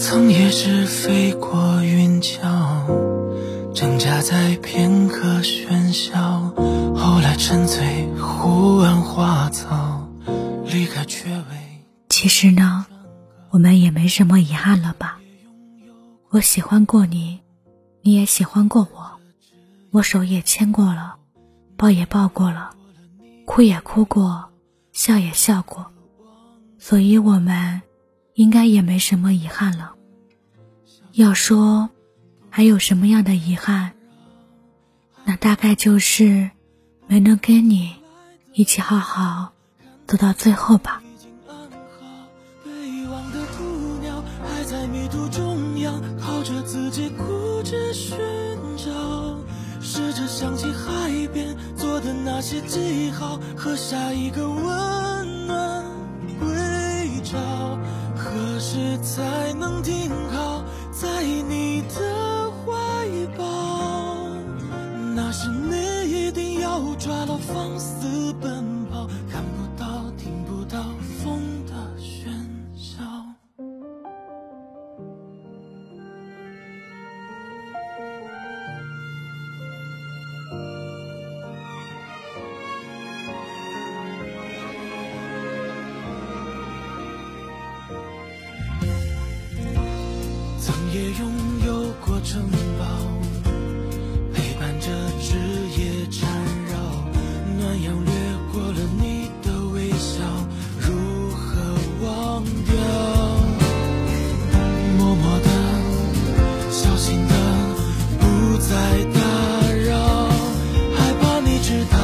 曾也是飞过云霄，挣扎在片刻喧嚣，后来沉醉湖岸花草，离开却未。其实呢，我们也没什么遗憾了吧？我喜欢过你，你也喜欢过我，我手也牵过了，抱也抱过了，哭也哭过，笑也笑过，所以我们。应该也没什么遗憾了。要说还有什么样的遗憾，那大概就是没能跟你一起好好走到最后吧。试着想起海边做的那些记号和下一个温能停靠在你的怀抱？那是你一定要抓牢放肆曾也拥有过城堡，陪伴着枝叶缠绕，暖阳掠过了你的微笑，如何忘掉？默默的，小心的，不再打扰，害怕你知道，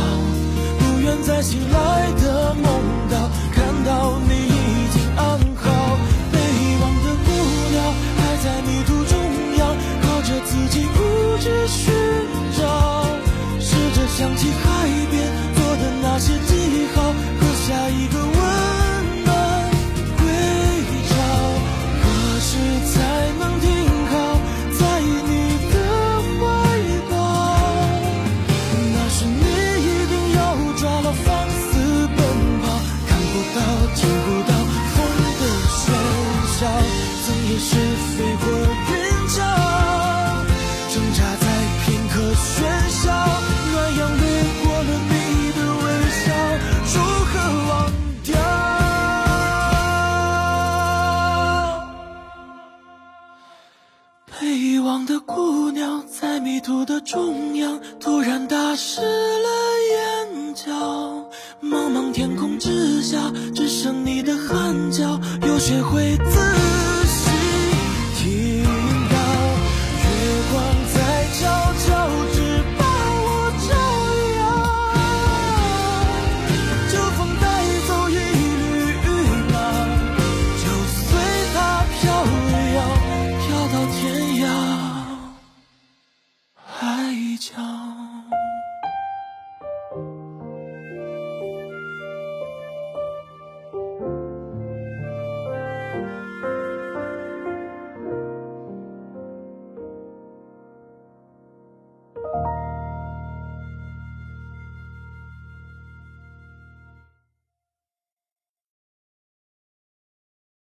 不愿再醒来的想起海边做的那些记号和下一个温暖归巢，何时才能停靠在你的怀抱？那时你一定要抓牢放肆奔跑，看不到听不到风的喧嚣，曾也是飞过望的姑娘，在迷途的中央，突然打湿了眼角。茫茫天空之下，